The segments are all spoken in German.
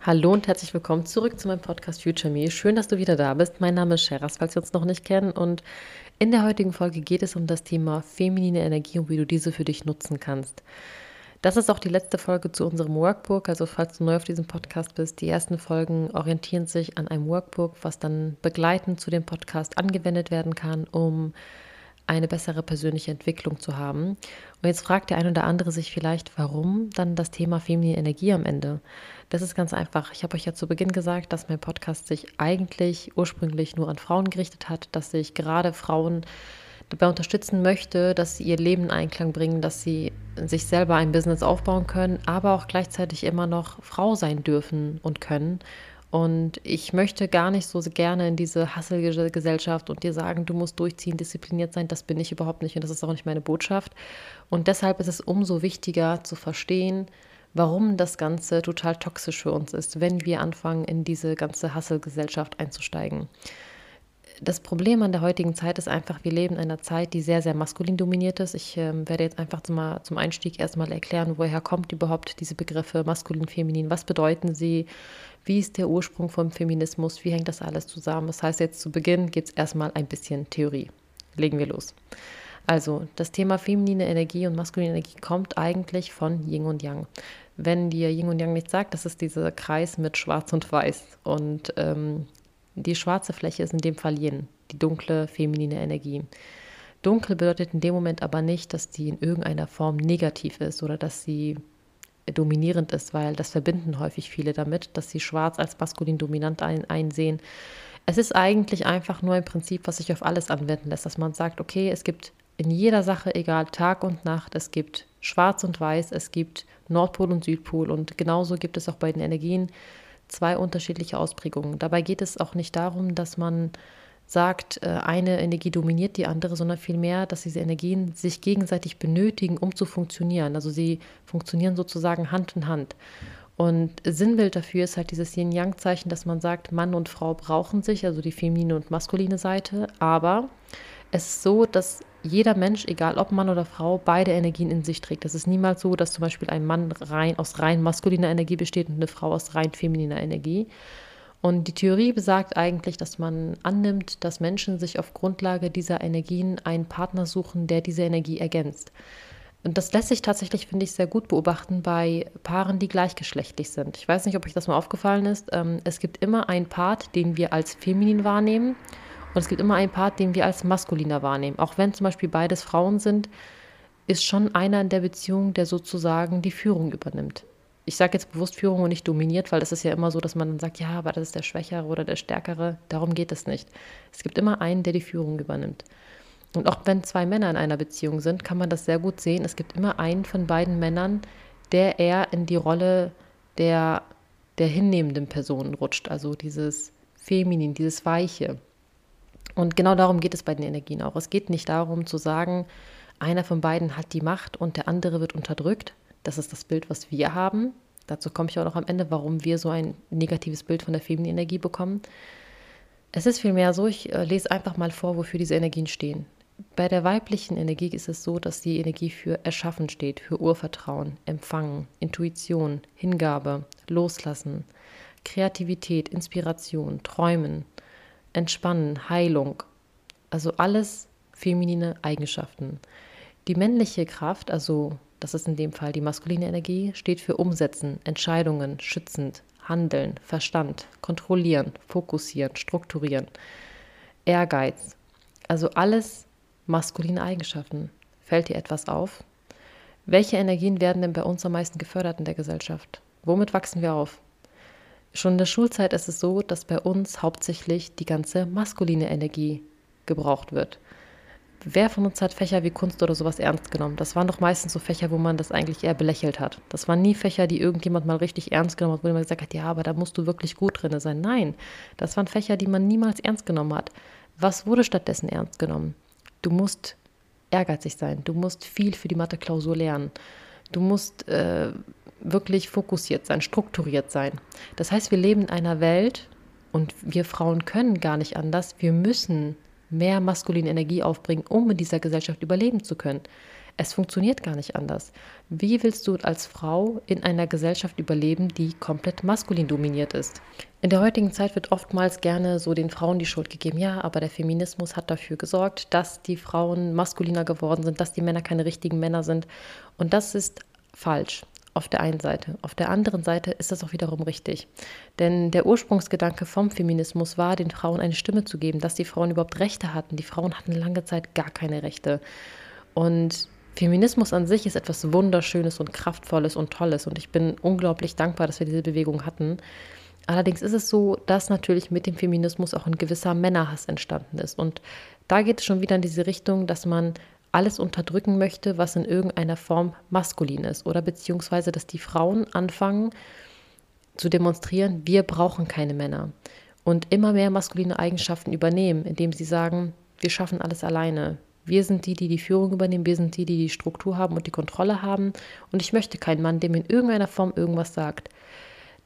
Hallo und herzlich willkommen zurück zu meinem Podcast Future Me. Schön, dass du wieder da bist. Mein Name ist Sheras, falls wir uns noch nicht kennen. Und in der heutigen Folge geht es um das Thema feminine Energie und wie du diese für dich nutzen kannst. Das ist auch die letzte Folge zu unserem Workbook. Also falls du neu auf diesem Podcast bist, die ersten Folgen orientieren sich an einem Workbook, was dann begleitend zu dem Podcast angewendet werden kann, um eine bessere persönliche Entwicklung zu haben. Und jetzt fragt der ein oder andere sich vielleicht, warum dann das Thema feminine Energie am Ende? Das ist ganz einfach. Ich habe euch ja zu Beginn gesagt, dass mein Podcast sich eigentlich ursprünglich nur an Frauen gerichtet hat, dass sich gerade Frauen dabei unterstützen möchte, dass sie ihr Leben in Einklang bringen, dass sie sich selber ein Business aufbauen können, aber auch gleichzeitig immer noch Frau sein dürfen und können und ich möchte gar nicht so gerne in diese Hasselgesellschaft und dir sagen, du musst durchziehen, diszipliniert sein. Das bin ich überhaupt nicht und das ist auch nicht meine Botschaft. Und deshalb ist es umso wichtiger zu verstehen, warum das Ganze total toxisch für uns ist, wenn wir anfangen, in diese ganze Hasselgesellschaft einzusteigen das Problem an der heutigen Zeit ist einfach, wir leben in einer Zeit, die sehr, sehr maskulin dominiert ist. Ich ähm, werde jetzt einfach zum, zum Einstieg erstmal erklären, woher kommt überhaupt diese Begriffe maskulin, feminin, was bedeuten sie, wie ist der Ursprung vom Feminismus, wie hängt das alles zusammen. Das heißt, jetzt zu Beginn gibt es erstmal ein bisschen Theorie. Legen wir los. Also, das Thema feminine Energie und maskuline Energie kommt eigentlich von Yin und Yang. Wenn dir Yin und Yang nichts sagt, das ist dieser Kreis mit Schwarz und Weiß. Und ähm, die schwarze Fläche ist in dem Fall Yin, die dunkle feminine Energie. Dunkel bedeutet in dem Moment aber nicht, dass die in irgendeiner Form negativ ist oder dass sie dominierend ist, weil das verbinden häufig viele damit, dass sie schwarz als maskulin dominant ein, einsehen. Es ist eigentlich einfach nur ein Prinzip, was sich auf alles anwenden lässt, dass man sagt, okay, es gibt in jeder Sache, egal Tag und Nacht, es gibt schwarz und weiß, es gibt Nordpol und Südpol und genauso gibt es auch bei den Energien zwei unterschiedliche Ausprägungen. Dabei geht es auch nicht darum, dass man sagt, äh, eine Energie dominiert die andere, sondern vielmehr, dass diese Energien sich gegenseitig benötigen, um zu funktionieren. Also sie funktionieren sozusagen Hand in Hand. Und Sinnbild dafür ist halt dieses Yin-Yang-Zeichen, dass man sagt, Mann und Frau brauchen sich, also die feminine und maskuline Seite, aber es ist so, dass jeder Mensch, egal ob Mann oder Frau, beide Energien in sich trägt. Es ist niemals so, dass zum Beispiel ein Mann rein aus rein maskuliner Energie besteht und eine Frau aus rein femininer Energie. Und die Theorie besagt eigentlich, dass man annimmt, dass Menschen sich auf Grundlage dieser Energien einen Partner suchen, der diese Energie ergänzt. Und das lässt sich tatsächlich, finde ich, sehr gut beobachten bei Paaren, die gleichgeschlechtlich sind. Ich weiß nicht, ob euch das mal aufgefallen ist. Ähm, es gibt immer einen Part, den wir als feminin wahrnehmen und es gibt immer einen Part, den wir als maskuliner wahrnehmen. Auch wenn zum Beispiel beides Frauen sind, ist schon einer in der Beziehung, der sozusagen die Führung übernimmt. Ich sage jetzt bewusst Führung und nicht dominiert, weil das ist ja immer so, dass man dann sagt, ja, aber das ist der Schwächere oder der Stärkere. Darum geht es nicht. Es gibt immer einen, der die Führung übernimmt. Und auch wenn zwei Männer in einer Beziehung sind, kann man das sehr gut sehen. Es gibt immer einen von beiden Männern, der eher in die Rolle der, der hinnehmenden Person rutscht. Also dieses Feminin, dieses Weiche. Und genau darum geht es bei den Energien auch. Es geht nicht darum zu sagen, einer von beiden hat die Macht und der andere wird unterdrückt. Das ist das Bild, was wir haben. Dazu komme ich auch noch am Ende, warum wir so ein negatives Bild von der femininen Energie bekommen. Es ist vielmehr so, ich äh, lese einfach mal vor, wofür diese Energien stehen. Bei der weiblichen Energie ist es so, dass die Energie für Erschaffen steht, für Urvertrauen, Empfangen, Intuition, Hingabe, Loslassen, Kreativität, Inspiration, Träumen, Entspannen, Heilung. Also alles feminine Eigenschaften. Die männliche Kraft, also das ist in dem Fall die maskuline Energie, steht für Umsetzen, Entscheidungen, schützend, Handeln, Verstand, kontrollieren, fokussieren, strukturieren, Ehrgeiz. Also alles maskuline Eigenschaften. Fällt dir etwas auf? Welche Energien werden denn bei uns am meisten gefördert in der Gesellschaft? Womit wachsen wir auf? Schon in der Schulzeit ist es so, dass bei uns hauptsächlich die ganze maskuline Energie gebraucht wird. Wer von uns hat Fächer wie Kunst oder sowas ernst genommen? Das waren doch meistens so Fächer, wo man das eigentlich eher belächelt hat. Das waren nie Fächer, die irgendjemand mal richtig ernst genommen hat, wo man gesagt hat, ja, aber da musst du wirklich gut drin sein. Nein, das waren Fächer, die man niemals ernst genommen hat. Was wurde stattdessen ernst genommen? Du musst ehrgeizig sein. Du musst viel für die Mathe-Klausur lernen. Du musst äh, wirklich fokussiert sein, strukturiert sein. Das heißt, wir leben in einer Welt und wir Frauen können gar nicht anders. Wir müssen mehr maskuline Energie aufbringen, um in dieser Gesellschaft überleben zu können. Es funktioniert gar nicht anders. Wie willst du als Frau in einer Gesellschaft überleben, die komplett maskulin dominiert ist? In der heutigen Zeit wird oftmals gerne so den Frauen die Schuld gegeben. Ja, aber der Feminismus hat dafür gesorgt, dass die Frauen maskuliner geworden sind, dass die Männer keine richtigen Männer sind. Und das ist falsch auf der einen Seite. Auf der anderen Seite ist das auch wiederum richtig. Denn der Ursprungsgedanke vom Feminismus war, den Frauen eine Stimme zu geben, dass die Frauen überhaupt Rechte hatten. Die Frauen hatten lange Zeit gar keine Rechte. Und Feminismus an sich ist etwas Wunderschönes und Kraftvolles und Tolles. Und ich bin unglaublich dankbar, dass wir diese Bewegung hatten. Allerdings ist es so, dass natürlich mit dem Feminismus auch ein gewisser Männerhass entstanden ist. Und da geht es schon wieder in diese Richtung, dass man alles unterdrücken möchte, was in irgendeiner Form maskulin ist. Oder beziehungsweise, dass die Frauen anfangen zu demonstrieren, wir brauchen keine Männer. Und immer mehr maskuline Eigenschaften übernehmen, indem sie sagen, wir schaffen alles alleine. Wir sind die, die die Führung übernehmen, wir sind die, die die Struktur haben und die Kontrolle haben. Und ich möchte keinen Mann, der mir in irgendeiner Form irgendwas sagt.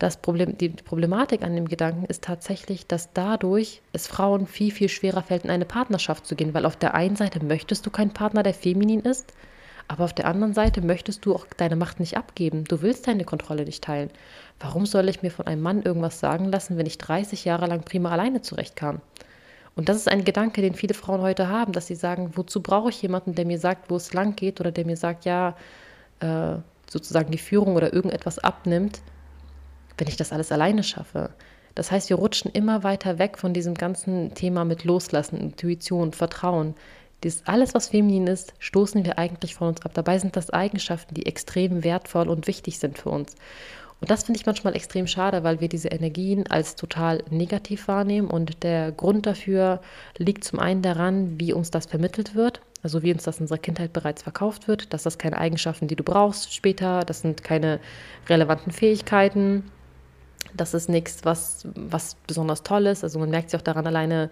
Das Problem, die Problematik an dem Gedanken ist tatsächlich, dass dadurch es Frauen viel, viel schwerer fällt, in eine Partnerschaft zu gehen, weil auf der einen Seite möchtest du keinen Partner, der feminin ist, aber auf der anderen Seite möchtest du auch deine Macht nicht abgeben. Du willst deine Kontrolle nicht teilen. Warum soll ich mir von einem Mann irgendwas sagen lassen, wenn ich 30 Jahre lang prima alleine zurechtkam? Und das ist ein Gedanke, den viele Frauen heute haben, dass sie sagen, wozu brauche ich jemanden, der mir sagt, wo es lang geht oder der mir sagt, ja, äh, sozusagen die Führung oder irgendetwas abnimmt, wenn ich das alles alleine schaffe. Das heißt, wir rutschen immer weiter weg von diesem ganzen Thema mit Loslassen, Intuition, Vertrauen. Dies alles, was feminin ist, stoßen wir eigentlich von uns ab. Dabei sind das Eigenschaften, die extrem wertvoll und wichtig sind für uns. Und das finde ich manchmal extrem schade, weil wir diese Energien als total negativ wahrnehmen. Und der Grund dafür liegt zum einen daran, wie uns das vermittelt wird. Also wie uns das in unserer Kindheit bereits verkauft wird, dass das keine Eigenschaften, die du brauchst später, das sind keine relevanten Fähigkeiten, das ist nichts, was, was besonders toll ist. Also man merkt sich auch daran alleine,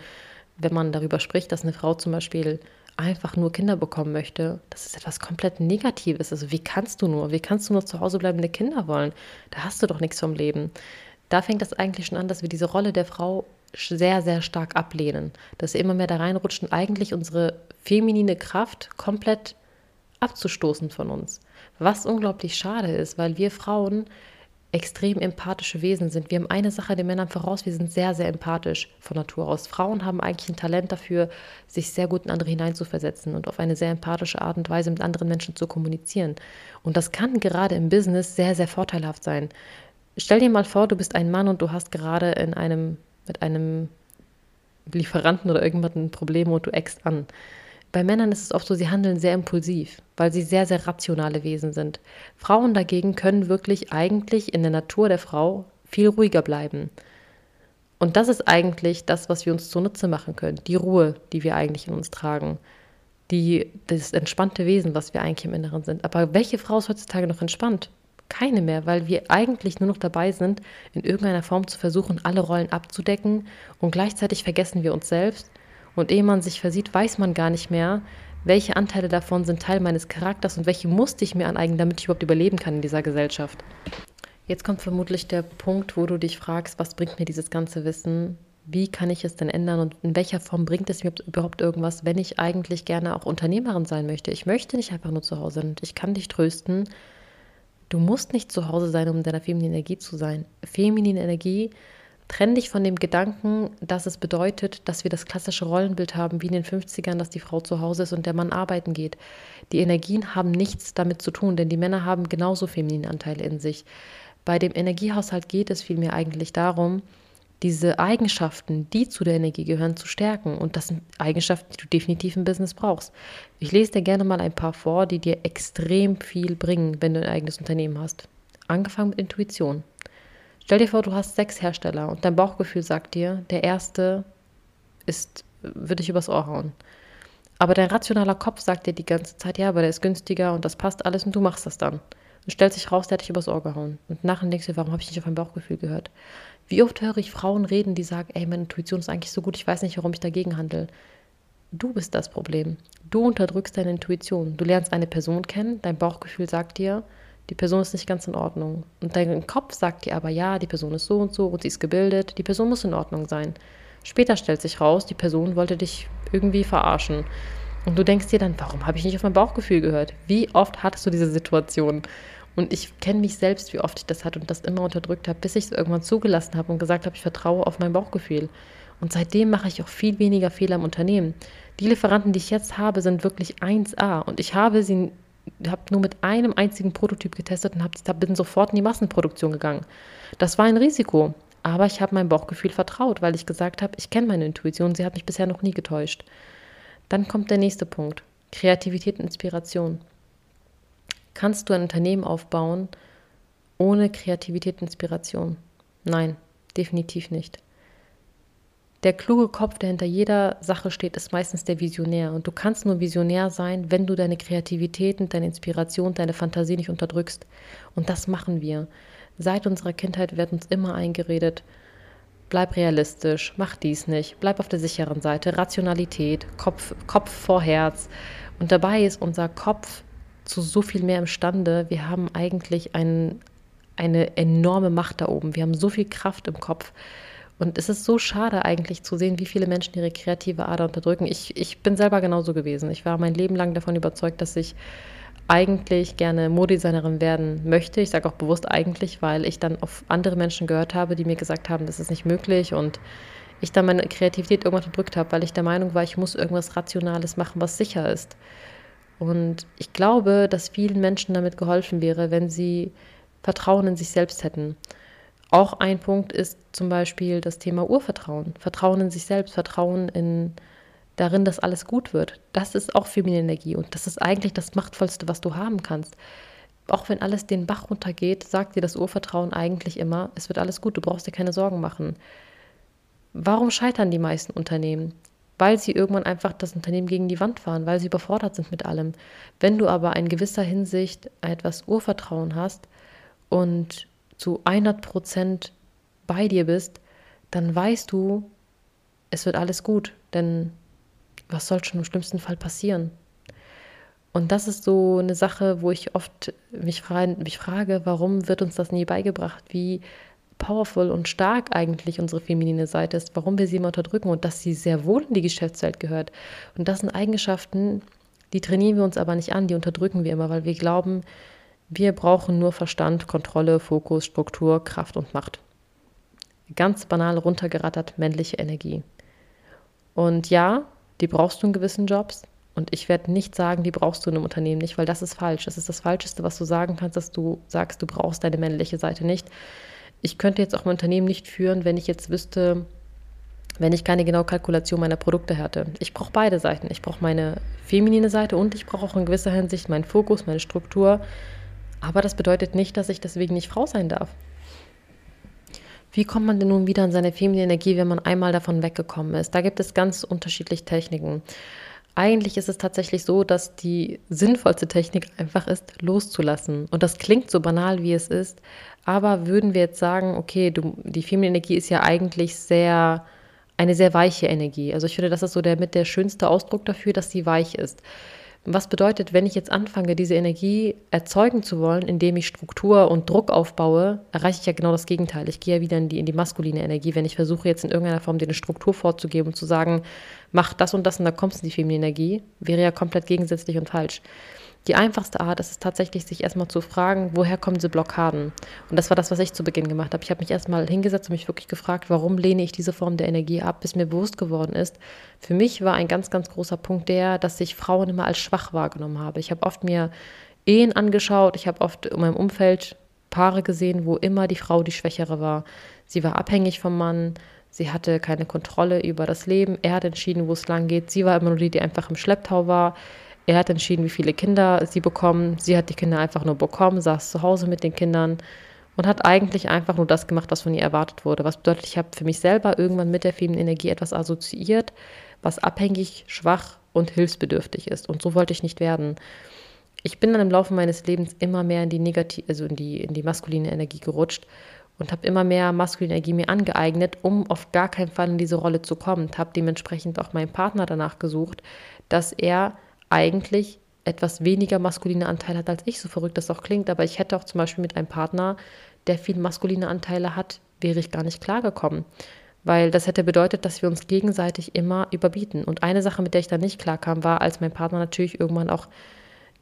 wenn man darüber spricht, dass eine Frau zum Beispiel einfach nur Kinder bekommen möchte, das ist etwas komplett Negatives. Also wie kannst du nur, wie kannst du nur zu Hause bleibende Kinder wollen? Da hast du doch nichts vom Leben. Da fängt das eigentlich schon an, dass wir diese Rolle der Frau sehr, sehr stark ablehnen. Dass wir immer mehr da reinrutschen, eigentlich unsere feminine Kraft komplett abzustoßen von uns. Was unglaublich schade ist, weil wir Frauen extrem empathische Wesen sind. Wir haben eine Sache den Männern voraus, wir sind sehr, sehr empathisch von Natur aus. Frauen haben eigentlich ein Talent dafür, sich sehr gut in andere hineinzuversetzen und auf eine sehr empathische Art und Weise mit anderen Menschen zu kommunizieren. Und das kann gerade im Business sehr, sehr vorteilhaft sein. Stell dir mal vor, du bist ein Mann und du hast gerade in einem, mit einem Lieferanten oder irgendwas ein Problem und du eckst an. Bei Männern ist es oft so, sie handeln sehr impulsiv, weil sie sehr, sehr rationale Wesen sind. Frauen dagegen können wirklich eigentlich in der Natur der Frau viel ruhiger bleiben. Und das ist eigentlich das, was wir uns zunutze machen können. Die Ruhe, die wir eigentlich in uns tragen. Die, das entspannte Wesen, was wir eigentlich im Inneren sind. Aber welche Frau ist heutzutage noch entspannt? Keine mehr, weil wir eigentlich nur noch dabei sind, in irgendeiner Form zu versuchen, alle Rollen abzudecken und gleichzeitig vergessen wir uns selbst und ehe man sich versieht, weiß man gar nicht mehr, welche Anteile davon sind Teil meines Charakters und welche musste ich mir aneignen, damit ich überhaupt überleben kann in dieser Gesellschaft. Jetzt kommt vermutlich der Punkt, wo du dich fragst, was bringt mir dieses ganze Wissen? Wie kann ich es denn ändern und in welcher Form bringt es mir überhaupt irgendwas, wenn ich eigentlich gerne auch Unternehmerin sein möchte? Ich möchte nicht einfach nur zu Hause sein und ich kann dich trösten. Du musst nicht zu Hause sein, um in deiner femininen Energie zu sein. Feminine Energie Trenn dich von dem Gedanken, dass es bedeutet, dass wir das klassische Rollenbild haben, wie in den 50ern, dass die Frau zu Hause ist und der Mann arbeiten geht. Die Energien haben nichts damit zu tun, denn die Männer haben genauso feminine Anteile in sich. Bei dem Energiehaushalt geht es vielmehr eigentlich darum, diese Eigenschaften, die zu der Energie gehören, zu stärken. Und das sind Eigenschaften, die du definitiv im Business brauchst. Ich lese dir gerne mal ein paar vor, die dir extrem viel bringen, wenn du ein eigenes Unternehmen hast. Angefangen mit Intuition. Stell dir vor, du hast sechs Hersteller und dein Bauchgefühl sagt dir, der erste ist, würde dich übers Ohr hauen. Aber dein rationaler Kopf sagt dir die ganze Zeit, ja, aber der ist günstiger und das passt alles und du machst das dann. Und stellt sich raus, der hat dich übers Ohr gehauen. Und nachher denkst du, warum habe ich nicht auf mein Bauchgefühl gehört? Wie oft höre ich Frauen reden, die sagen, ey, meine Intuition ist eigentlich so gut, ich weiß nicht, warum ich dagegen handle. Du bist das Problem. Du unterdrückst deine Intuition. Du lernst eine Person kennen, dein Bauchgefühl sagt dir, die Person ist nicht ganz in Ordnung. Und dein Kopf sagt dir aber, ja, die Person ist so und so und sie ist gebildet, die Person muss in Ordnung sein. Später stellt sich raus, die Person wollte dich irgendwie verarschen. Und du denkst dir dann, warum habe ich nicht auf mein Bauchgefühl gehört? Wie oft hattest du diese Situation? Und ich kenne mich selbst, wie oft ich das hatte und das immer unterdrückt habe, bis ich es irgendwann zugelassen habe und gesagt habe, ich vertraue auf mein Bauchgefühl. Und seitdem mache ich auch viel weniger Fehler im Unternehmen. Die Lieferanten, die ich jetzt habe, sind wirklich 1A. Und ich habe sie habe nur mit einem einzigen Prototyp getestet und hab, bin sofort in die Massenproduktion gegangen. Das war ein Risiko, aber ich habe meinem Bauchgefühl vertraut, weil ich gesagt habe, ich kenne meine Intuition, sie hat mich bisher noch nie getäuscht. Dann kommt der nächste Punkt, Kreativität und Inspiration. Kannst du ein Unternehmen aufbauen ohne Kreativität und Inspiration? Nein, definitiv nicht. Der kluge Kopf, der hinter jeder Sache steht, ist meistens der Visionär. Und du kannst nur Visionär sein, wenn du deine Kreativität und deine Inspiration, deine Fantasie nicht unterdrückst. Und das machen wir. Seit unserer Kindheit wird uns immer eingeredet, bleib realistisch, mach dies nicht, bleib auf der sicheren Seite, Rationalität, Kopf, Kopf vor Herz. Und dabei ist unser Kopf zu so viel mehr imstande. Wir haben eigentlich ein, eine enorme Macht da oben. Wir haben so viel Kraft im Kopf. Und es ist so schade eigentlich zu sehen, wie viele Menschen ihre kreative Ader unterdrücken. Ich, ich bin selber genauso gewesen. Ich war mein Leben lang davon überzeugt, dass ich eigentlich gerne Modedesignerin werden möchte. Ich sage auch bewusst eigentlich, weil ich dann auf andere Menschen gehört habe, die mir gesagt haben, das ist nicht möglich und ich dann meine Kreativität irgendwann unterdrückt habe, weil ich der Meinung war, ich muss irgendwas Rationales machen, was sicher ist. Und ich glaube, dass vielen Menschen damit geholfen wäre, wenn sie Vertrauen in sich selbst hätten. Auch ein Punkt ist zum Beispiel das Thema Urvertrauen. Vertrauen in sich selbst, Vertrauen in darin, dass alles gut wird. Das ist auch feminine Energie und das ist eigentlich das Machtvollste, was du haben kannst. Auch wenn alles den Bach runtergeht, sagt dir das Urvertrauen eigentlich immer, es wird alles gut, du brauchst dir keine Sorgen machen. Warum scheitern die meisten Unternehmen? Weil sie irgendwann einfach das Unternehmen gegen die Wand fahren, weil sie überfordert sind mit allem. Wenn du aber in gewisser Hinsicht etwas Urvertrauen hast und zu 100 Prozent bei dir bist, dann weißt du, es wird alles gut, denn was soll schon im schlimmsten Fall passieren? Und das ist so eine Sache, wo ich oft mich, frage, mich frage, warum wird uns das nie beigebracht, wie powerful und stark eigentlich unsere feminine Seite ist, warum wir sie immer unterdrücken und dass sie sehr wohl in die Geschäftswelt gehört. Und das sind Eigenschaften, die trainieren wir uns aber nicht an, die unterdrücken wir immer, weil wir glauben, wir brauchen nur Verstand, Kontrolle, Fokus, Struktur, Kraft und Macht. Ganz banal runtergerattert männliche Energie. Und ja, die brauchst du in gewissen Jobs. Und ich werde nicht sagen, die brauchst du in einem Unternehmen nicht, weil das ist falsch. Das ist das Falscheste, was du sagen kannst, dass du sagst, du brauchst deine männliche Seite nicht. Ich könnte jetzt auch ein Unternehmen nicht führen, wenn ich jetzt wüsste, wenn ich keine genaue Kalkulation meiner Produkte hätte. Ich brauche beide Seiten. Ich brauche meine feminine Seite und ich brauche auch in gewisser Hinsicht meinen Fokus, meine Struktur, aber das bedeutet nicht, dass ich deswegen nicht Frau sein darf. Wie kommt man denn nun wieder in seine feminine Energie, wenn man einmal davon weggekommen ist? Da gibt es ganz unterschiedliche Techniken. Eigentlich ist es tatsächlich so, dass die sinnvollste Technik einfach ist, loszulassen. Und das klingt so banal, wie es ist, aber würden wir jetzt sagen, okay, du, die feminine Energie ist ja eigentlich sehr, eine sehr weiche Energie. Also ich finde, das ist so der mit der schönste Ausdruck dafür, dass sie weich ist. Was bedeutet, wenn ich jetzt anfange, diese Energie erzeugen zu wollen, indem ich Struktur und Druck aufbaue, erreiche ich ja genau das Gegenteil. Ich gehe ja wieder in die, in die maskuline Energie, wenn ich versuche jetzt in irgendeiner Form dir eine Struktur vorzugeben und zu sagen, mach das und das und da kommst du in die feminine Energie, wäre ja komplett gegensätzlich und falsch. Die einfachste Art ist es tatsächlich, sich erstmal zu fragen, woher kommen diese Blockaden? Und das war das, was ich zu Beginn gemacht habe. Ich habe mich erstmal hingesetzt und mich wirklich gefragt, warum lehne ich diese Form der Energie ab, bis mir bewusst geworden ist. Für mich war ein ganz, ganz großer Punkt der, dass ich Frauen immer als schwach wahrgenommen habe. Ich habe oft mir Ehen angeschaut, ich habe oft in meinem Umfeld Paare gesehen, wo immer die Frau die Schwächere war. Sie war abhängig vom Mann, sie hatte keine Kontrolle über das Leben, er hat entschieden, wo es lang geht, sie war immer nur die, die einfach im Schlepptau war. Er hat entschieden, wie viele Kinder sie bekommen. Sie hat die Kinder einfach nur bekommen, saß zu Hause mit den Kindern und hat eigentlich einfach nur das gemacht, was von ihr erwartet wurde. Was bedeutet, ich habe für mich selber irgendwann mit der fehlenden Energie etwas assoziiert, was abhängig, schwach und hilfsbedürftig ist. Und so wollte ich nicht werden. Ich bin dann im Laufe meines Lebens immer mehr in die negative, also in die, in die maskuline Energie gerutscht und habe immer mehr maskuline Energie mir angeeignet, um auf gar keinen Fall in diese Rolle zu kommen. Habe dementsprechend auch meinen Partner danach gesucht, dass er eigentlich etwas weniger maskuline Anteile hat als ich, so verrückt das auch klingt. Aber ich hätte auch zum Beispiel mit einem Partner, der viel maskuline Anteile hat, wäre ich gar nicht klargekommen. Weil das hätte bedeutet, dass wir uns gegenseitig immer überbieten. Und eine Sache, mit der ich dann nicht klarkam, war, als mein Partner natürlich irgendwann auch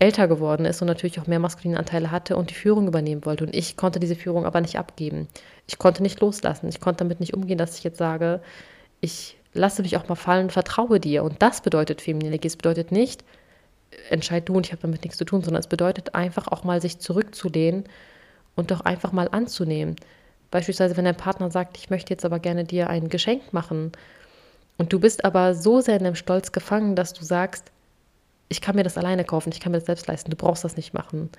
älter geworden ist und natürlich auch mehr maskuline Anteile hatte und die Führung übernehmen wollte. Und ich konnte diese Führung aber nicht abgeben. Ich konnte nicht loslassen. Ich konnte damit nicht umgehen, dass ich jetzt sage, ich lasse mich auch mal fallen, vertraue dir. Und das bedeutet Energie. Es bedeutet nicht, entscheid du und ich habe damit nichts zu tun, sondern es bedeutet einfach auch mal sich zurückzulehnen und doch einfach mal anzunehmen. Beispielsweise, wenn dein Partner sagt, ich möchte jetzt aber gerne dir ein Geschenk machen und du bist aber so sehr in deinem Stolz gefangen, dass du sagst, ich kann mir das alleine kaufen, ich kann mir das selbst leisten, du brauchst das nicht machen.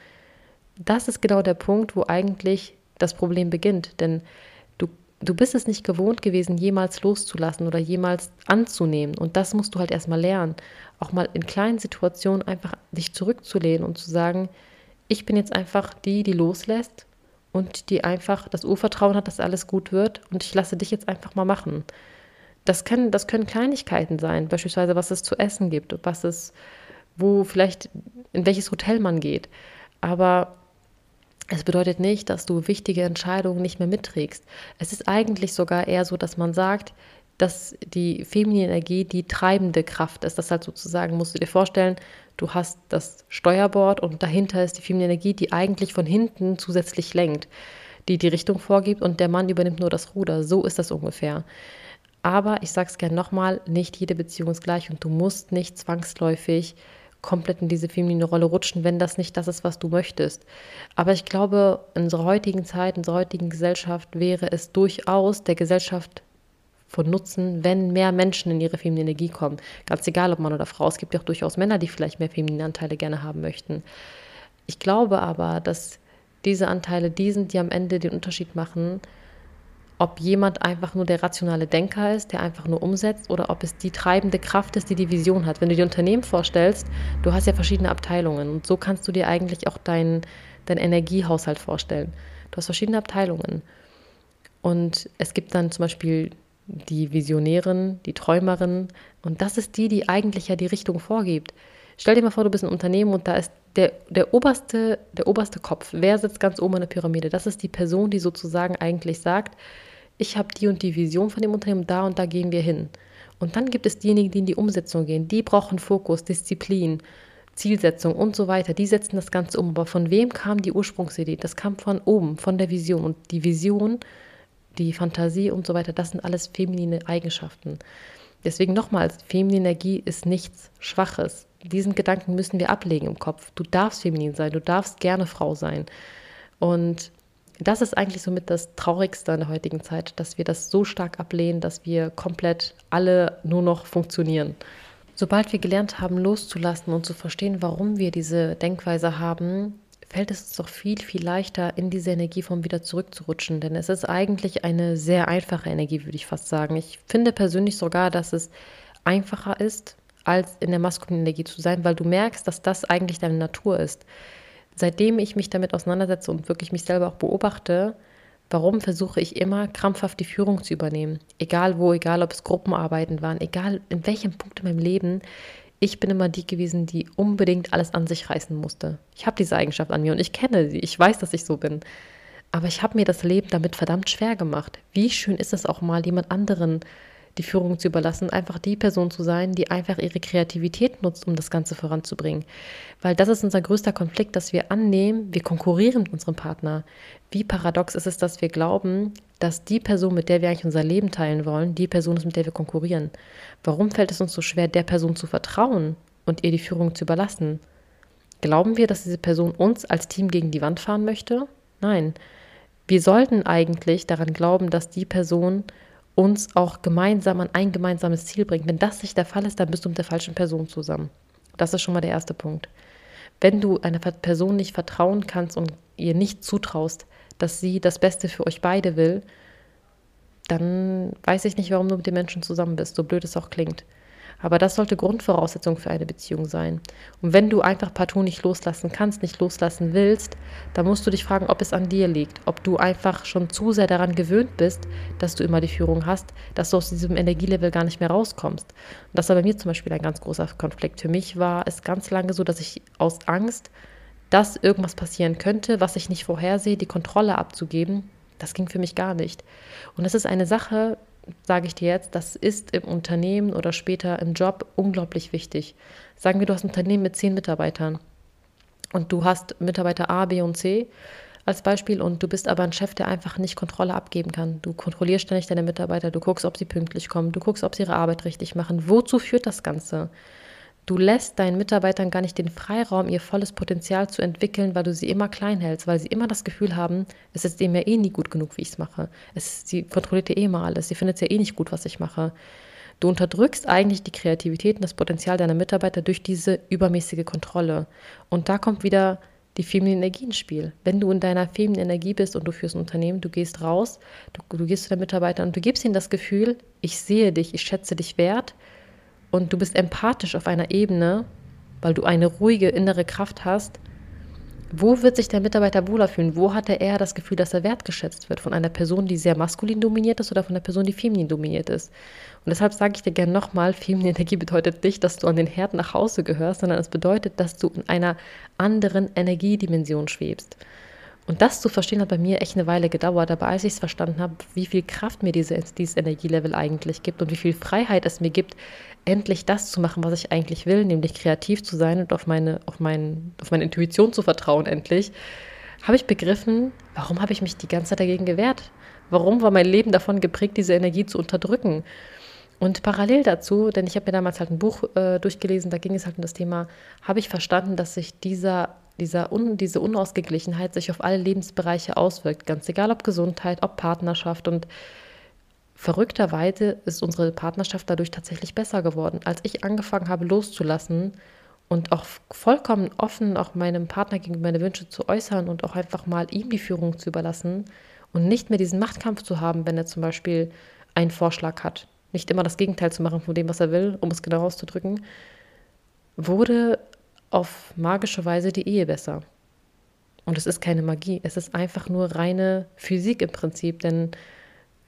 Das ist genau der Punkt, wo eigentlich das Problem beginnt, denn du, bist es nicht gewohnt gewesen, jemals loszulassen oder jemals anzunehmen und das musst du halt erstmal lernen, auch mal in kleinen Situationen einfach dich zurückzulehnen und zu sagen, ich bin jetzt einfach die, die loslässt und die einfach das Urvertrauen hat, dass alles gut wird und ich lasse dich jetzt einfach mal machen. Das können, das können Kleinigkeiten sein, beispielsweise was es zu essen gibt, was es wo vielleicht, in welches Hotel man geht. Aber es bedeutet nicht, dass du wichtige Entscheidungen nicht mehr mitträgst. Es ist eigentlich sogar eher so, dass man sagt, dass die feminine Energie die treibende Kraft ist. Das halt sozusagen, musst du dir vorstellen, du hast das Steuerbord und dahinter ist die feminine Energie, die eigentlich von hinten zusätzlich lenkt, die die Richtung vorgibt und der Mann übernimmt nur das Ruder. So ist das ungefähr. Aber ich sage es gerne nochmal, nicht jede Beziehung ist gleich und du musst nicht zwangsläufig komplett in diese feminine Rolle rutschen, wenn das nicht das ist, was du möchtest. Aber ich glaube, in unserer heutigen Zeit, in unserer heutigen Gesellschaft wäre es durchaus der Gesellschaft von Nutzen, wenn mehr Menschen in ihre feminine Energie kommen. Ganz egal, ob Mann oder Frau. Es gibt ja auch durchaus Männer, die vielleicht mehr feminine Anteile gerne haben möchten. Ich glaube aber, dass diese Anteile die sind, die am Ende den Unterschied machen, ob jemand einfach nur der rationale Denker ist, der einfach nur umsetzt, oder ob es die treibende Kraft ist, die die Vision hat. Wenn du dir Unternehmen vorstellst, du hast ja verschiedene Abteilungen und so kannst du dir eigentlich auch deinen dein Energiehaushalt vorstellen. Du hast verschiedene Abteilungen. Und es gibt dann zum Beispiel die Visionärin, die Träumerin und das ist die, die eigentlich ja die Richtung vorgibt. Stell dir mal vor, du bist ein Unternehmen und da ist der, der, oberste, der oberste Kopf. Wer sitzt ganz oben in der Pyramide? Das ist die Person, die sozusagen eigentlich sagt, ich habe die und die Vision von dem Unternehmen, da und da gehen wir hin. Und dann gibt es diejenigen, die in die Umsetzung gehen. Die brauchen Fokus, Disziplin, Zielsetzung und so weiter. Die setzen das Ganze um. Aber von wem kam die Ursprungsidee? Das kam von oben, von der Vision. Und die Vision, die Fantasie und so weiter, das sind alles feminine Eigenschaften. Deswegen nochmals, feminine Energie ist nichts Schwaches. Diesen Gedanken müssen wir ablegen im Kopf. Du darfst feminin sein, du darfst gerne Frau sein. Und das ist eigentlich somit das Traurigste in der heutigen Zeit, dass wir das so stark ablehnen, dass wir komplett alle nur noch funktionieren. Sobald wir gelernt haben, loszulassen und zu verstehen, warum wir diese Denkweise haben, fällt es uns doch viel, viel leichter, in diese Energieform wieder zurückzurutschen. Denn es ist eigentlich eine sehr einfache Energie, würde ich fast sagen. Ich finde persönlich sogar, dass es einfacher ist, als in der maskulinen Energie zu sein, weil du merkst, dass das eigentlich deine Natur ist seitdem ich mich damit auseinandersetze und wirklich mich selber auch beobachte, warum versuche ich immer krampfhaft die Führung zu übernehmen? Egal wo, egal ob es Gruppenarbeiten waren, egal in welchem Punkt in meinem Leben, ich bin immer die gewesen, die unbedingt alles an sich reißen musste. Ich habe diese Eigenschaft an mir und ich kenne sie. Ich weiß, dass ich so bin. Aber ich habe mir das Leben damit verdammt schwer gemacht. Wie schön ist es auch mal, jemand anderen die Führung zu überlassen, einfach die Person zu sein, die einfach ihre Kreativität nutzt, um das Ganze voranzubringen. Weil das ist unser größter Konflikt, dass wir annehmen, wir konkurrieren mit unserem Partner. Wie paradox ist es, dass wir glauben, dass die Person, mit der wir eigentlich unser Leben teilen wollen, die Person ist, mit der wir konkurrieren. Warum fällt es uns so schwer, der Person zu vertrauen und ihr die Führung zu überlassen? Glauben wir, dass diese Person uns als Team gegen die Wand fahren möchte? Nein. Wir sollten eigentlich daran glauben, dass die Person uns auch gemeinsam an ein gemeinsames Ziel bringt. Wenn das nicht der Fall ist, dann bist du mit der falschen Person zusammen. Das ist schon mal der erste Punkt. Wenn du einer Person nicht vertrauen kannst und ihr nicht zutraust, dass sie das Beste für euch beide will, dann weiß ich nicht, warum du mit den Menschen zusammen bist, so blöd es auch klingt. Aber das sollte Grundvoraussetzung für eine Beziehung sein. Und wenn du einfach partout nicht loslassen kannst, nicht loslassen willst, dann musst du dich fragen, ob es an dir liegt, ob du einfach schon zu sehr daran gewöhnt bist, dass du immer die Führung hast, dass du aus diesem Energielevel gar nicht mehr rauskommst. Und das war bei mir zum Beispiel ein ganz großer Konflikt. Für mich war es ganz lange so, dass ich aus Angst, dass irgendwas passieren könnte, was ich nicht vorhersehe, die Kontrolle abzugeben, das ging für mich gar nicht. Und das ist eine Sache, sage ich dir jetzt, das ist im Unternehmen oder später im Job unglaublich wichtig. Sagen wir, du hast ein Unternehmen mit zehn Mitarbeitern und du hast Mitarbeiter A, B und C als Beispiel und du bist aber ein Chef, der einfach nicht Kontrolle abgeben kann. Du kontrollierst ständig deine Mitarbeiter, du guckst, ob sie pünktlich kommen, du guckst, ob sie ihre Arbeit richtig machen. Wozu führt das Ganze? Du lässt deinen Mitarbeitern gar nicht den Freiraum, ihr volles Potenzial zu entwickeln, weil du sie immer klein hältst, weil sie immer das Gefühl haben, es ist dem ja eh nie gut genug, wie ich es mache. Sie kontrolliert ja eh mal alles, sie findet es ja eh nicht gut, was ich mache. Du unterdrückst eigentlich die Kreativität und das Potenzial deiner Mitarbeiter durch diese übermäßige Kontrolle. Und da kommt wieder die feminine Energie ins Spiel. Wenn du in deiner femininen Energie bist und du führst ein Unternehmen, du gehst raus, du, du gehst zu deinen Mitarbeitern und du gibst ihnen das Gefühl, ich sehe dich, ich schätze dich wert und du bist empathisch auf einer Ebene, weil du eine ruhige innere Kraft hast, wo wird sich der Mitarbeiter wohler fühlen? Wo hat er eher das Gefühl, dass er wertgeschätzt wird? Von einer Person, die sehr maskulin dominiert ist oder von einer Person, die feminin dominiert ist? Und deshalb sage ich dir gerne nochmal, feminine Energie bedeutet nicht, dass du an den Herd nach Hause gehörst, sondern es bedeutet, dass du in einer anderen Energiedimension schwebst. Und das zu verstehen hat bei mir echt eine Weile gedauert, aber als ich es verstanden habe, wie viel Kraft mir diese, dieses Energielevel eigentlich gibt und wie viel Freiheit es mir gibt, endlich das zu machen, was ich eigentlich will, nämlich kreativ zu sein und auf meine, auf mein, auf meine Intuition zu vertrauen, endlich, habe ich begriffen, warum habe ich mich die ganze Zeit dagegen gewehrt? Warum war mein Leben davon geprägt, diese Energie zu unterdrücken? Und parallel dazu, denn ich habe mir damals halt ein Buch äh, durchgelesen, da ging es halt um das Thema, habe ich verstanden, dass sich dieser, dieser un, diese Unausgeglichenheit sich auf alle Lebensbereiche auswirkt. Ganz egal, ob Gesundheit, ob Partnerschaft. Und verrückterweise ist unsere Partnerschaft dadurch tatsächlich besser geworden. Als ich angefangen habe loszulassen und auch vollkommen offen auch meinem Partner gegenüber meine Wünsche zu äußern und auch einfach mal ihm die Führung zu überlassen und nicht mehr diesen Machtkampf zu haben, wenn er zum Beispiel einen Vorschlag hat nicht immer das Gegenteil zu machen von dem, was er will, um es genau auszudrücken, wurde auf magische Weise die Ehe besser. Und es ist keine Magie, es ist einfach nur reine Physik im Prinzip, denn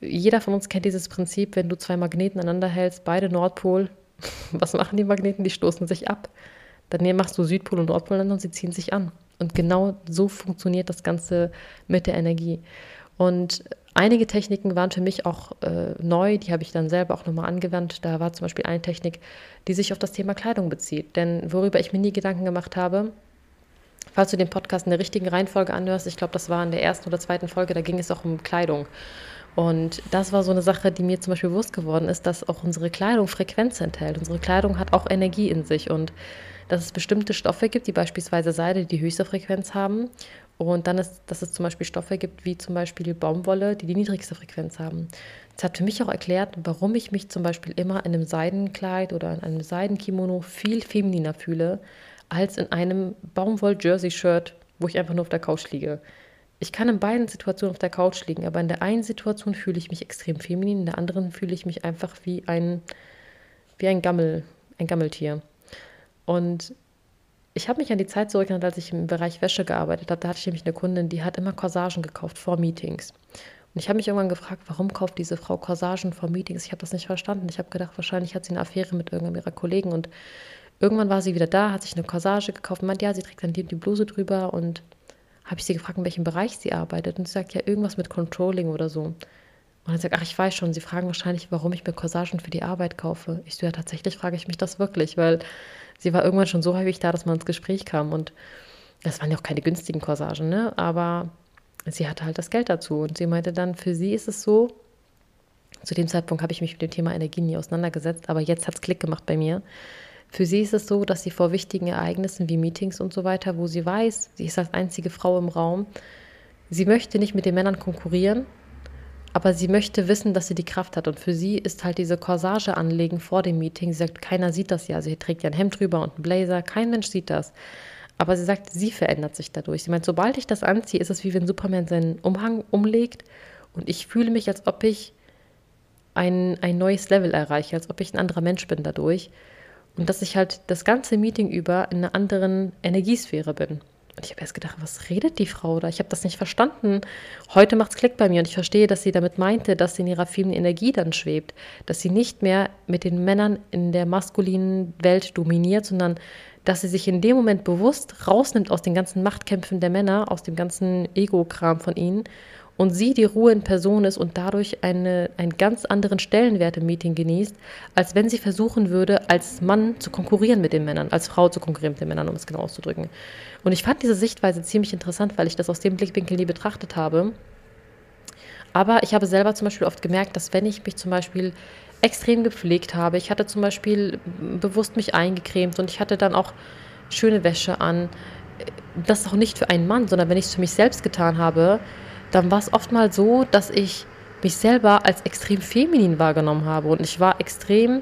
jeder von uns kennt dieses Prinzip, wenn du zwei Magneten aneinander hältst, beide Nordpol, was machen die Magneten? Die stoßen sich ab. Dann machst du Südpol und Nordpol an und sie ziehen sich an. Und genau so funktioniert das Ganze mit der Energie. Und einige Techniken waren für mich auch äh, neu, die habe ich dann selber auch nochmal angewandt. Da war zum Beispiel eine Technik, die sich auf das Thema Kleidung bezieht. Denn worüber ich mir nie Gedanken gemacht habe, falls du den Podcast in der richtigen Reihenfolge anhörst, ich glaube, das war in der ersten oder zweiten Folge, da ging es auch um Kleidung. Und das war so eine Sache, die mir zum Beispiel bewusst geworden ist, dass auch unsere Kleidung Frequenz enthält. Unsere Kleidung hat auch Energie in sich und dass es bestimmte Stoffe gibt, die beispielsweise Seide, die höchste Frequenz haben und dann ist, dass es zum Beispiel Stoffe gibt, wie zum Beispiel Baumwolle, die die niedrigste Frequenz haben. Das hat für mich auch erklärt, warum ich mich zum Beispiel immer in einem Seidenkleid oder in einem Seidenkimono viel femininer fühle, als in einem Baumwoll-Jersey-Shirt, wo ich einfach nur auf der Couch liege. Ich kann in beiden Situationen auf der Couch liegen, aber in der einen Situation fühle ich mich extrem feminin, in der anderen fühle ich mich einfach wie ein, wie ein Gammel, ein Gammeltier. Und ich habe mich an die Zeit zurückerinnert, als ich im Bereich Wäsche gearbeitet habe. Da hatte ich nämlich eine Kundin, die hat immer Corsagen gekauft vor Meetings. Und ich habe mich irgendwann gefragt, warum kauft diese Frau Corsagen vor Meetings? Ich habe das nicht verstanden. Ich habe gedacht, wahrscheinlich hat sie eine Affäre mit irgendeinem ihrer Kollegen. Und irgendwann war sie wieder da, hat sich eine Corsage gekauft und meint, ja, sie trägt dann die, die Bluse drüber. Und habe ich sie gefragt, in welchem Bereich sie arbeitet. Und sie sagt, ja, irgendwas mit Controlling oder so. Und dann sagt, ach, ich weiß schon, sie fragen wahrscheinlich, warum ich mir Corsagen für die Arbeit kaufe. Ich so, ja, tatsächlich frage ich mich das wirklich, weil sie war irgendwann schon so häufig da, dass man ins Gespräch kam. Und das waren ja auch keine günstigen Corsagen, ne? Aber sie hatte halt das Geld dazu. Und sie meinte dann, für sie ist es so, zu dem Zeitpunkt habe ich mich mit dem Thema Energie nie auseinandergesetzt, aber jetzt hat es Klick gemacht bei mir. Für sie ist es so, dass sie vor wichtigen Ereignissen wie Meetings und so weiter, wo sie weiß, sie ist als einzige Frau im Raum, sie möchte nicht mit den Männern konkurrieren, aber sie möchte wissen, dass sie die Kraft hat. Und für sie ist halt diese Corsage anlegen vor dem Meeting. Sie sagt, keiner sieht das ja. Sie trägt ja ein Hemd drüber und einen Blazer. Kein Mensch sieht das. Aber sie sagt, sie verändert sich dadurch. Sie meint, sobald ich das anziehe, ist es wie wenn Superman seinen Umhang umlegt und ich fühle mich, als ob ich ein, ein neues Level erreiche, als ob ich ein anderer Mensch bin dadurch. Und dass ich halt das ganze Meeting über in einer anderen Energiesphäre bin. Und ich habe erst gedacht, was redet die Frau da? Ich habe das nicht verstanden. Heute macht es Klick bei mir und ich verstehe, dass sie damit meinte, dass sie in ihrer vielen Energie dann schwebt. Dass sie nicht mehr mit den Männern in der maskulinen Welt dominiert, sondern dass sie sich in dem Moment bewusst rausnimmt aus den ganzen Machtkämpfen der Männer, aus dem ganzen Ego-Kram von ihnen und sie die Ruhe in Person ist und dadurch eine, einen ganz anderen Stellenwert im Meeting genießt, als wenn sie versuchen würde, als Mann zu konkurrieren mit den Männern, als Frau zu konkurrieren mit den Männern, um es genau auszudrücken. Und ich fand diese Sichtweise ziemlich interessant, weil ich das aus dem Blickwinkel nie betrachtet habe. Aber ich habe selber zum Beispiel oft gemerkt, dass wenn ich mich zum Beispiel extrem gepflegt habe, ich hatte zum Beispiel bewusst mich eingecremt und ich hatte dann auch schöne Wäsche an, das auch nicht für einen Mann, sondern wenn ich es für mich selbst getan habe, dann war es oft mal so, dass ich mich selber als extrem feminin wahrgenommen habe und ich war extrem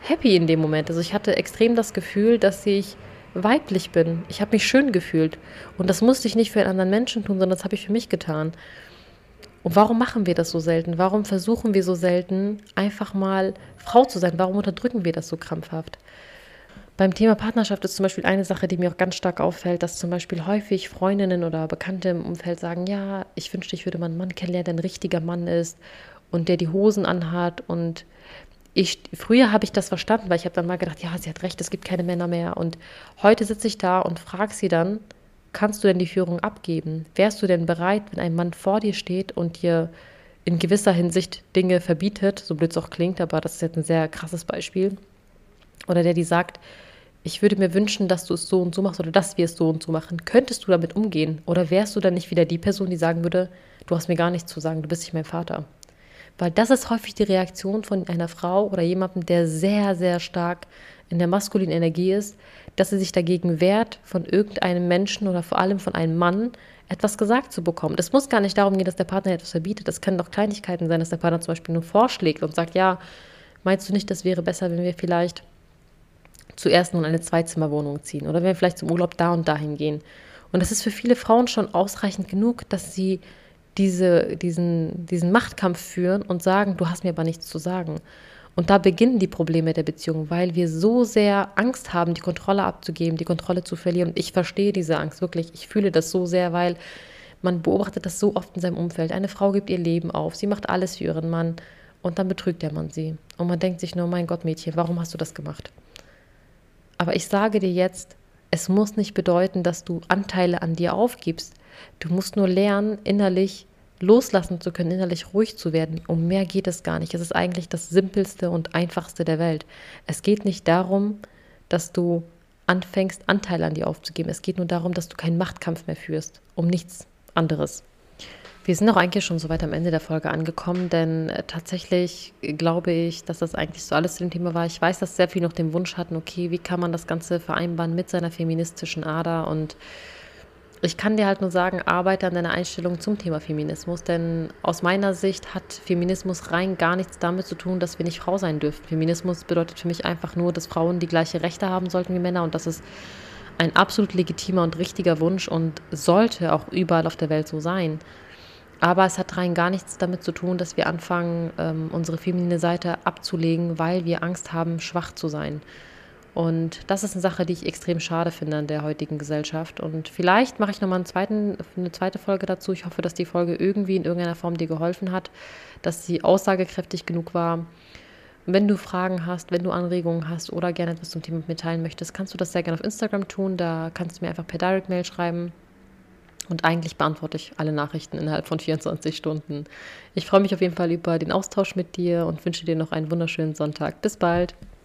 happy in dem Moment. Also ich hatte extrem das Gefühl, dass ich weiblich bin. Ich habe mich schön gefühlt und das musste ich nicht für einen anderen Menschen tun, sondern das habe ich für mich getan. Und warum machen wir das so selten? Warum versuchen wir so selten einfach mal Frau zu sein? Warum unterdrücken wir das so krampfhaft? Beim Thema Partnerschaft ist zum Beispiel eine Sache, die mir auch ganz stark auffällt, dass zum Beispiel häufig Freundinnen oder Bekannte im Umfeld sagen, ja, ich wünschte, ich würde mal einen Mann kennenlernen, der ein richtiger Mann ist und der die Hosen anhat. Und ich, früher habe ich das verstanden, weil ich habe dann mal gedacht, ja, sie hat recht, es gibt keine Männer mehr. Und heute sitze ich da und frage sie dann, kannst du denn die Führung abgeben? Wärst du denn bereit, wenn ein Mann vor dir steht und dir in gewisser Hinsicht Dinge verbietet, so blöd es auch klingt, aber das ist jetzt ein sehr krasses Beispiel, oder der die sagt, ich würde mir wünschen, dass du es so und so machst oder dass wir es so und so machen. Könntest du damit umgehen? Oder wärst du dann nicht wieder die Person, die sagen würde, du hast mir gar nichts zu sagen, du bist nicht mein Vater? Weil das ist häufig die Reaktion von einer Frau oder jemandem, der sehr, sehr stark in der maskulinen Energie ist, dass sie sich dagegen wehrt, von irgendeinem Menschen oder vor allem von einem Mann etwas gesagt zu bekommen. Es muss gar nicht darum gehen, dass der Partner etwas verbietet. Das können doch Kleinigkeiten sein, dass der Partner zum Beispiel nur vorschlägt und sagt, ja, meinst du nicht, das wäre besser, wenn wir vielleicht zuerst nur in eine Zweizimmerwohnung ziehen oder wenn wir vielleicht zum Urlaub da und dahin gehen. Und das ist für viele Frauen schon ausreichend genug, dass sie diese, diesen, diesen Machtkampf führen und sagen, du hast mir aber nichts zu sagen. Und da beginnen die Probleme der Beziehung, weil wir so sehr Angst haben, die Kontrolle abzugeben, die Kontrolle zu verlieren. Und ich verstehe diese Angst wirklich. Ich fühle das so sehr, weil man beobachtet das so oft in seinem Umfeld. Eine Frau gibt ihr Leben auf, sie macht alles für ihren Mann und dann betrügt der Mann sie. Und man denkt sich nur, mein Gott, Mädchen, warum hast du das gemacht? Aber ich sage dir jetzt, es muss nicht bedeuten, dass du Anteile an dir aufgibst. Du musst nur lernen, innerlich loslassen zu können, innerlich ruhig zu werden. Um mehr geht es gar nicht. Es ist eigentlich das Simpelste und Einfachste der Welt. Es geht nicht darum, dass du anfängst, Anteile an dir aufzugeben. Es geht nur darum, dass du keinen Machtkampf mehr führst, um nichts anderes. Wir sind auch eigentlich schon so weit am Ende der Folge angekommen, denn äh, tatsächlich glaube ich, dass das eigentlich so alles zu dem Thema war. Ich weiß, dass sehr viele noch den Wunsch hatten, okay, wie kann man das Ganze vereinbaren mit seiner feministischen Ader und ich kann dir halt nur sagen, arbeite an deiner Einstellung zum Thema Feminismus, denn aus meiner Sicht hat Feminismus rein gar nichts damit zu tun, dass wir nicht Frau sein dürfen. Feminismus bedeutet für mich einfach nur, dass Frauen die gleiche Rechte haben sollten wie Männer und das ist ein absolut legitimer und richtiger Wunsch und sollte auch überall auf der Welt so sein. Aber es hat rein gar nichts damit zu tun, dass wir anfangen, ähm, unsere feminine Seite abzulegen, weil wir Angst haben, schwach zu sein. Und das ist eine Sache, die ich extrem schade finde an der heutigen Gesellschaft. Und vielleicht mache ich nochmal zweiten, eine zweite Folge dazu. Ich hoffe, dass die Folge irgendwie in irgendeiner Form dir geholfen hat, dass sie aussagekräftig genug war. Wenn du Fragen hast, wenn du Anregungen hast oder gerne etwas zum Thema mitteilen möchtest, kannst du das sehr gerne auf Instagram tun. Da kannst du mir einfach per Direct Mail schreiben. Und eigentlich beantworte ich alle Nachrichten innerhalb von 24 Stunden. Ich freue mich auf jeden Fall über den Austausch mit dir und wünsche dir noch einen wunderschönen Sonntag. Bis bald.